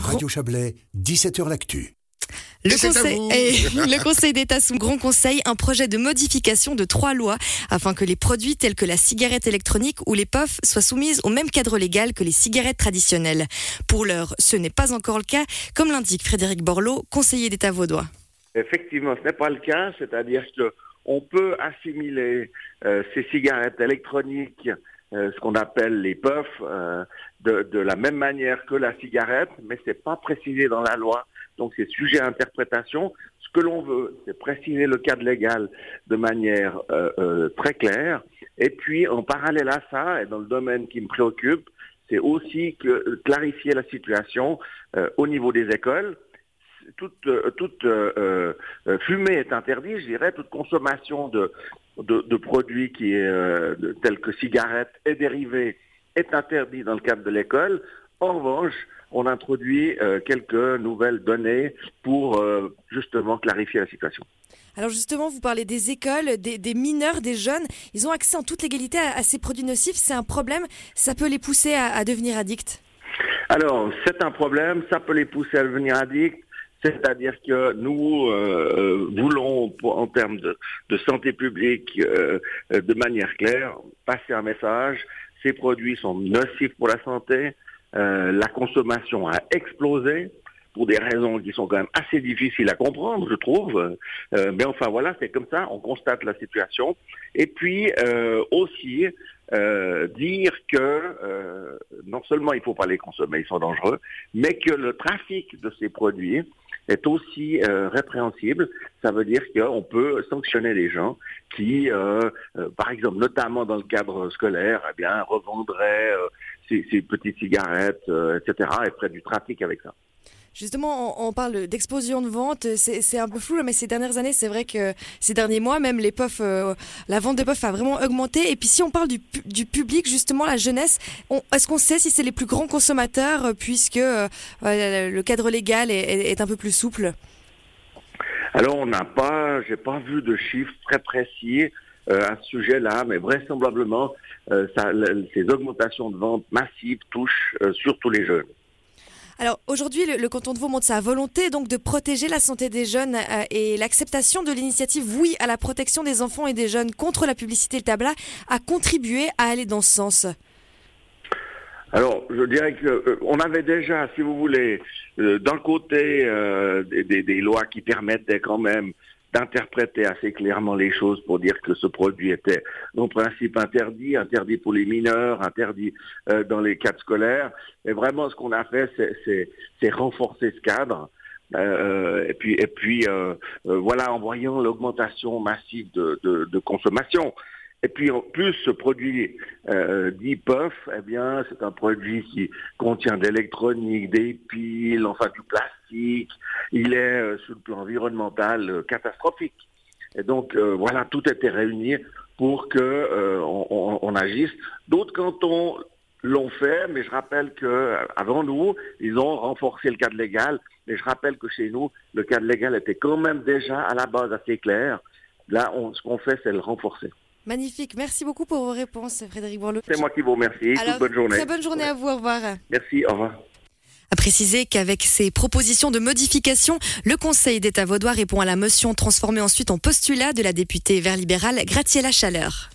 Radio Chablais, 17h L'Actu. Le conseil, le conseil d'État sous Grand Conseil un projet de modification de trois lois afin que les produits tels que la cigarette électronique ou les puffs soient soumises au même cadre légal que les cigarettes traditionnelles. Pour l'heure, ce n'est pas encore le cas, comme l'indique Frédéric Borloo, conseiller d'État vaudois. Effectivement, ce n'est pas le cas, c'est-à-dire que on peut assimiler euh, ces cigarettes électroniques, euh, ce qu'on appelle les puffs, euh, de, de, la même manière que la cigarette, mais c'est pas précisé dans la loi, donc c'est sujet à interprétation. Ce que l'on veut, c'est préciser le cadre légal de manière très claire, et puis en parallèle à ça, et dans le domaine qui me préoccupe, c'est aussi que, clarifier la situation au niveau des écoles toute, euh, toute euh, euh, fumée est interdite, je dirais, toute consommation de, de, produits qui est, tels que cigarettes et dérivés est interdite dans le cadre de l'école. En revanche, on introduit quelques nouvelles données pour justement clarifier la situation. Alors justement, vous parlez des écoles, des, mineurs, des jeunes. Ils ont accès en toute légalité à, ces produits nocifs. C'est un problème. Ça peut les pousser à, à devenir addicts? Alors, c'est un problème. Ça peut les pousser à devenir addicts. C'est-à-dire que nous euh, euh, voulons, en termes de, santé publique, euh, de manière claire, passer un message. Ces produits sont nocifs pour la santé. la consommation a explosé pour des raisons qui sont quand même assez difficiles à comprendre, je trouve. mais enfin voilà, c'est comme ça, on constate la situation. Et puis aussi dire que non seulement il ne faut pas les consommer, ils sont dangereux, mais que le trafic de ces produits est aussi euh, répréhensible. Ça veut dire qu'on peut sanctionner les gens qui, euh, euh, par exemple, notamment dans le cadre scolaire, eh revendraient ces, ces, petites cigarettes, etc., et feraient du trafic avec ça. Justement, on, parle d'explosion de vente. C'est un peu flou, mais ces dernières années, c'est vrai que ces derniers mois, même les puffs, euh, la vente de puffs a vraiment augmenté. Et puis, si on parle du, public, justement, la jeunesse, est-ce qu'on sait si c'est les plus grands consommateurs, euh, puisque euh, le cadre légal est, un peu plus souple? Alors, on n'a pas, j'ai pas vu de chiffres très précis. à ce sujet-là, mais vraisemblablement, ces augmentations de vente massives touchent surtout les jeunes. Alors aujourd'hui, le, canton de Vaud montre sa volonté donc de protéger la santé des jeunes euh, et l'acceptation de l'initiative Oui à la protection des enfants et des jeunes contre la publicité et le tabac a contribué à aller dans ce sens. Alors, je dirais qu'on euh, avait déjà, si vous voulez, euh, d'un côté des, lois qui permettaient quand même d'interpréter assez clairement les choses pour dire que ce produit était en principe interdit, interdit pour les mineurs, interdit euh, dans les cadres scolaires. Et vraiment, ce qu'on a fait, c'est renforcer ce cadre. Euh, et puis, et puis euh, voilà, en voyant l'augmentation massive de, de, de, consommation. Et puis en plus, ce produit euh, dit puff, eh bien, c'est un produit qui contient d'électronique, des piles, enfin du plastique. Il est euh, sur le plan environnemental euh, catastrophique. Et donc euh, voilà, tout était réuni pour que on, on, agisse. D'autres cantons l'ont fait, mais je rappelle que avant nous, ils ont renforcé le cadre légal. Mais je rappelle que chez nous, le cadre légal était quand même déjà à la base assez clair. Là, on, ce qu'on fait, c'est le renforcer. Magnifique. Merci beaucoup pour vos réponses, Frédéric Bourlot. C'est moi qui vous remercie. bonne journée. Très bonne journée à vous. Au revoir. Merci. Au revoir. A préciser qu'avec ces propositions de modification, le Conseil d'État vaudois répond à la motion transformée ensuite en postulat de la députée vert libérale Gratiela Chaleur.